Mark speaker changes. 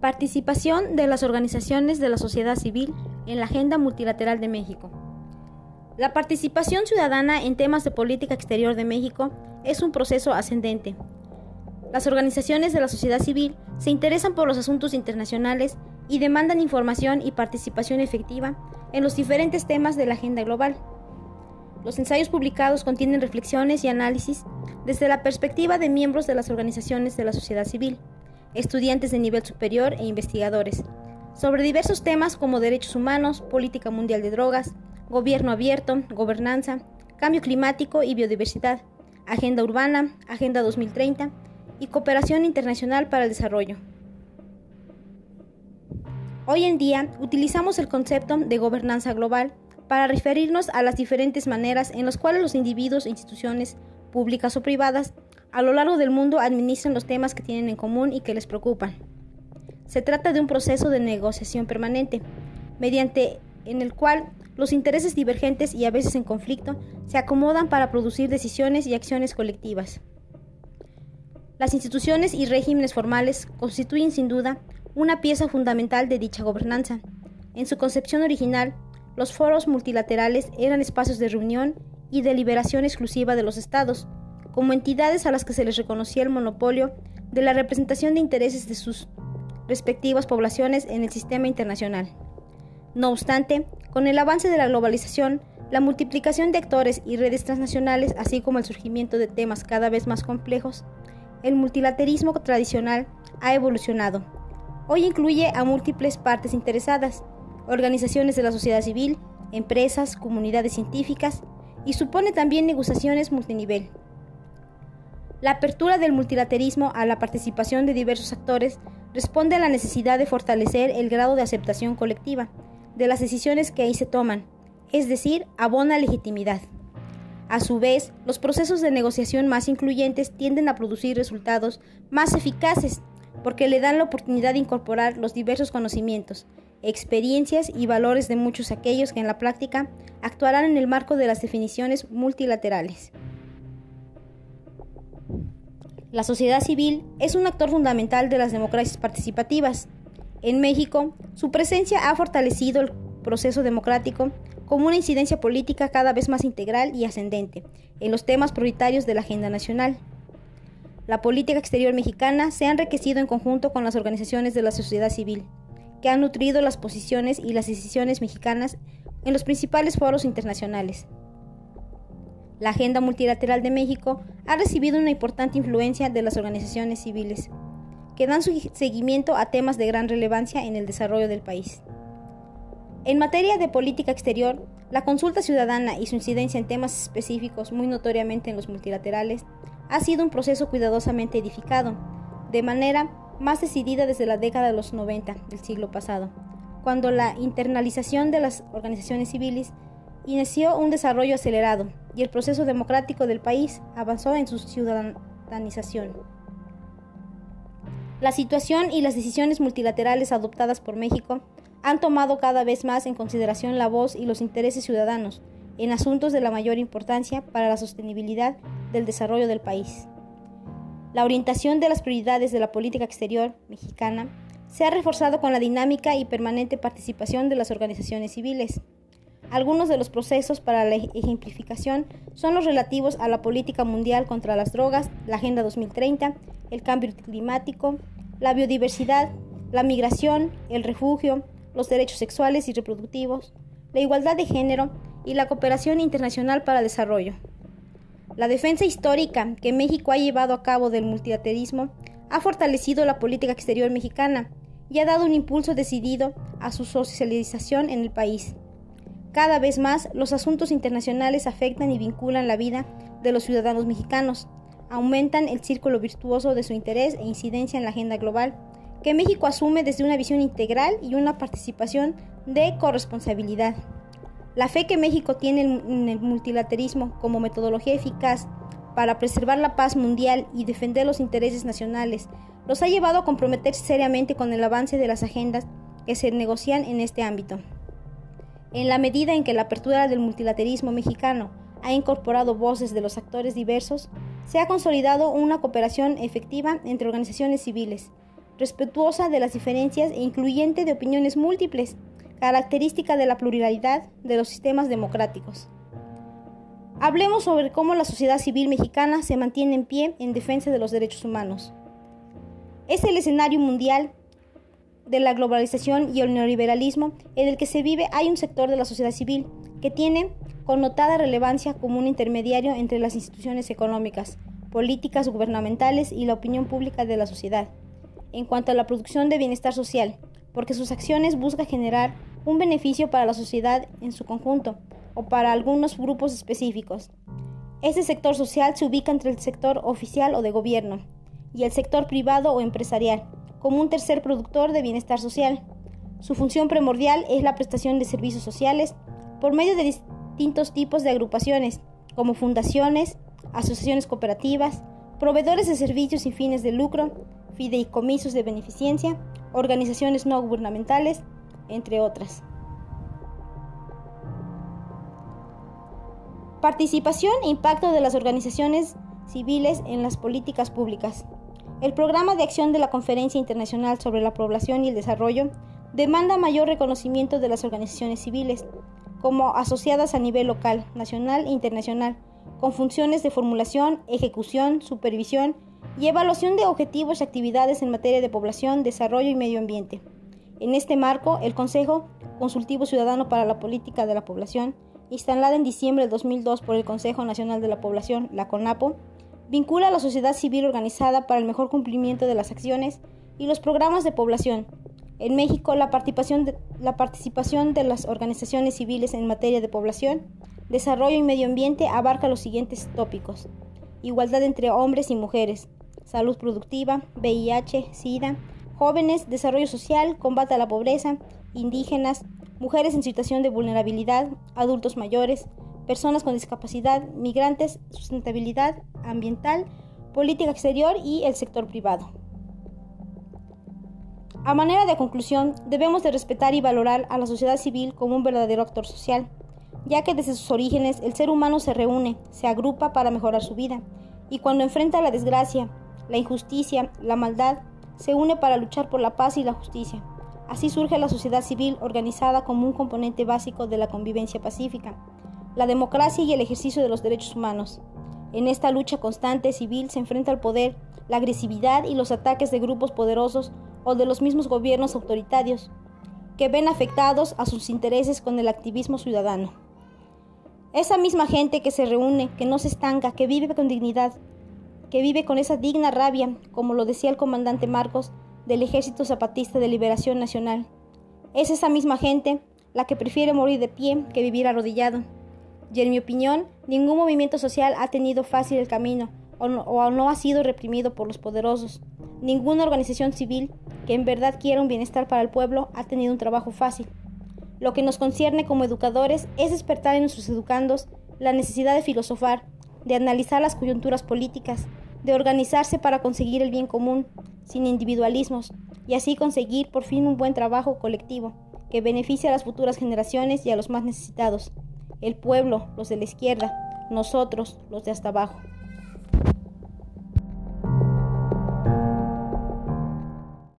Speaker 1: Participación de las organizaciones de la sociedad civil en la Agenda Multilateral de México. La participación ciudadana en temas de política exterior de México es un proceso ascendente. Las organizaciones de la sociedad civil se interesan por los asuntos internacionales y demandan información y participación efectiva en los diferentes temas de la agenda global. Los ensayos publicados contienen reflexiones y análisis desde la perspectiva de miembros de las organizaciones de la sociedad civil estudiantes de nivel superior e investigadores, sobre diversos temas como derechos humanos, política mundial de drogas, gobierno abierto, gobernanza, cambio climático y biodiversidad, agenda urbana, agenda 2030 y cooperación internacional para el desarrollo. Hoy en día utilizamos el concepto de gobernanza global para referirnos a las diferentes maneras en las cuales los individuos e instituciones, públicas o privadas, a lo largo del mundo administran los temas que tienen en común y que les preocupan. Se trata de un proceso de negociación permanente, mediante en el cual los intereses divergentes y a veces en conflicto se acomodan para producir decisiones y acciones colectivas. Las instituciones y regímenes formales constituyen sin duda una pieza fundamental de dicha gobernanza. En su concepción original, los foros multilaterales eran espacios de reunión y deliberación exclusiva de los estados, como entidades a las que se les reconocía el monopolio de la representación de intereses de sus respectivas poblaciones en el sistema internacional. No obstante, con el avance de la globalización, la multiplicación de actores y redes transnacionales, así como el surgimiento de temas cada vez más complejos, el multilaterismo tradicional ha evolucionado. Hoy incluye a múltiples partes interesadas, organizaciones de la sociedad civil, empresas, comunidades científicas y supone también negociaciones multinivel. La apertura del multilaterismo a la participación de diversos actores responde a la necesidad de fortalecer el grado de aceptación colectiva de las decisiones que ahí se toman, es decir, abona legitimidad. A su vez, los procesos de negociación más incluyentes tienden a producir resultados más eficaces porque le dan la oportunidad de incorporar los diversos conocimientos, experiencias y valores de muchos aquellos que en la práctica actuarán en el marco de las definiciones multilaterales. La sociedad civil es un actor fundamental de las democracias participativas. En México, su presencia ha fortalecido el proceso democrático como una incidencia política cada vez más integral y ascendente en los temas prioritarios de la agenda nacional. La política exterior mexicana se ha enriquecido en conjunto con las organizaciones de la sociedad civil, que han nutrido las posiciones y las decisiones mexicanas en los principales foros internacionales. La Agenda Multilateral de México ha recibido una importante influencia de las organizaciones civiles, que dan su seguimiento a temas de gran relevancia en el desarrollo del país. En materia de política exterior, la consulta ciudadana y su incidencia en temas específicos muy notoriamente en los multilaterales ha sido un proceso cuidadosamente edificado, de manera más decidida desde la década de los 90 del siglo pasado, cuando la internalización de las organizaciones civiles inició un desarrollo acelerado y el proceso democrático del país avanzó en su ciudadanización. La situación y las decisiones multilaterales adoptadas por México han tomado cada vez más en consideración la voz y los intereses ciudadanos en asuntos de la mayor importancia para la sostenibilidad del desarrollo del país. La orientación de las prioridades de la política exterior mexicana se ha reforzado con la dinámica y permanente participación de las organizaciones civiles. Algunos de los procesos para la ejemplificación son los relativos a la política mundial contra las drogas, la Agenda 2030, el cambio climático, la biodiversidad, la migración, el refugio, los derechos sexuales y reproductivos, la igualdad de género y la cooperación internacional para el desarrollo. La defensa histórica que México ha llevado a cabo del multilateralismo ha fortalecido la política exterior mexicana y ha dado un impulso decidido a su socialización en el país. Cada vez más, los asuntos internacionales afectan y vinculan la vida de los ciudadanos mexicanos, aumentan el círculo virtuoso de su interés e incidencia en la agenda global, que México asume desde una visión integral y una participación de corresponsabilidad. La fe que México tiene en el multilateralismo como metodología eficaz para preservar la paz mundial y defender los intereses nacionales los ha llevado a comprometerse seriamente con el avance de las agendas que se negocian en este ámbito. En la medida en que la apertura del multilateralismo mexicano ha incorporado voces de los actores diversos, se ha consolidado una cooperación efectiva entre organizaciones civiles, respetuosa de las diferencias e incluyente de opiniones múltiples, característica de la pluralidad de los sistemas democráticos. Hablemos sobre cómo la sociedad civil mexicana se mantiene en pie en defensa de los derechos humanos. Es el escenario mundial de la globalización y el neoliberalismo en el que se vive hay un sector de la sociedad civil que tiene connotada relevancia como un intermediario entre las instituciones económicas, políticas gubernamentales y la opinión pública de la sociedad, en cuanto a la producción de bienestar social, porque sus acciones buscan generar un beneficio para la sociedad en su conjunto, o para algunos grupos específicos. Este sector social se ubica entre el sector oficial o de gobierno y el sector privado o empresarial, como un tercer productor de bienestar social. Su función primordial es la prestación de servicios sociales por medio de distintos tipos de agrupaciones, como fundaciones, asociaciones cooperativas, proveedores de servicios sin fines de lucro, fideicomisos de beneficencia, organizaciones no gubernamentales, entre otras. Participación e impacto de las organizaciones civiles en las políticas públicas. El programa de acción de la Conferencia Internacional sobre la Población y el Desarrollo demanda mayor reconocimiento de las organizaciones civiles, como asociadas a nivel local, nacional e internacional, con funciones de formulación, ejecución, supervisión y evaluación de objetivos y actividades en materia de población, desarrollo y medio ambiente. En este marco, el Consejo Consultivo Ciudadano para la Política de la Población instalada en diciembre del 2002 por el Consejo Nacional de la Población, la CONAPO, vincula a la sociedad civil organizada para el mejor cumplimiento de las acciones y los programas de población. En México, la participación de, la participación de las organizaciones civiles en materia de población, desarrollo y medio ambiente abarca los siguientes tópicos. Igualdad entre hombres y mujeres, salud productiva, VIH, SIDA, jóvenes, desarrollo social, combate a la pobreza, indígenas, mujeres en situación de vulnerabilidad, adultos mayores, personas con discapacidad, migrantes, sustentabilidad ambiental, política exterior y el sector privado. A manera de conclusión, debemos de respetar y valorar a la sociedad civil como un verdadero actor social, ya que desde sus orígenes el ser humano se reúne, se agrupa para mejorar su vida, y cuando enfrenta la desgracia, la injusticia, la maldad, se une para luchar por la paz y la justicia. Así surge la sociedad civil organizada como un componente básico de la convivencia pacífica, la democracia y el ejercicio de los derechos humanos. En esta lucha constante civil se enfrenta al poder, la agresividad y los ataques de grupos poderosos o de los mismos gobiernos autoritarios, que ven afectados a sus intereses con el activismo ciudadano. Esa misma gente que se reúne, que no se estanca, que vive con dignidad, que vive con esa digna rabia, como lo decía el comandante Marcos, del Ejército Zapatista de Liberación Nacional. Es esa misma gente la que prefiere morir de pie que vivir arrodillado. Y en mi opinión, ningún movimiento social ha tenido fácil el camino o no, ha sido reprimido por los poderosos. Ninguna organización civil que en verdad quiera un bienestar para el pueblo ha tenido un trabajo fácil. Lo que nos concierne como educadores es despertar en nuestros educandos la necesidad de filosofar, de analizar las coyunturas políticas, de organizarse para conseguir el bien común, sin individualismos, y así conseguir por fin un buen trabajo colectivo que beneficie a las futuras generaciones y a los más necesitados, el pueblo, los de la izquierda, nosotros, los de hasta abajo.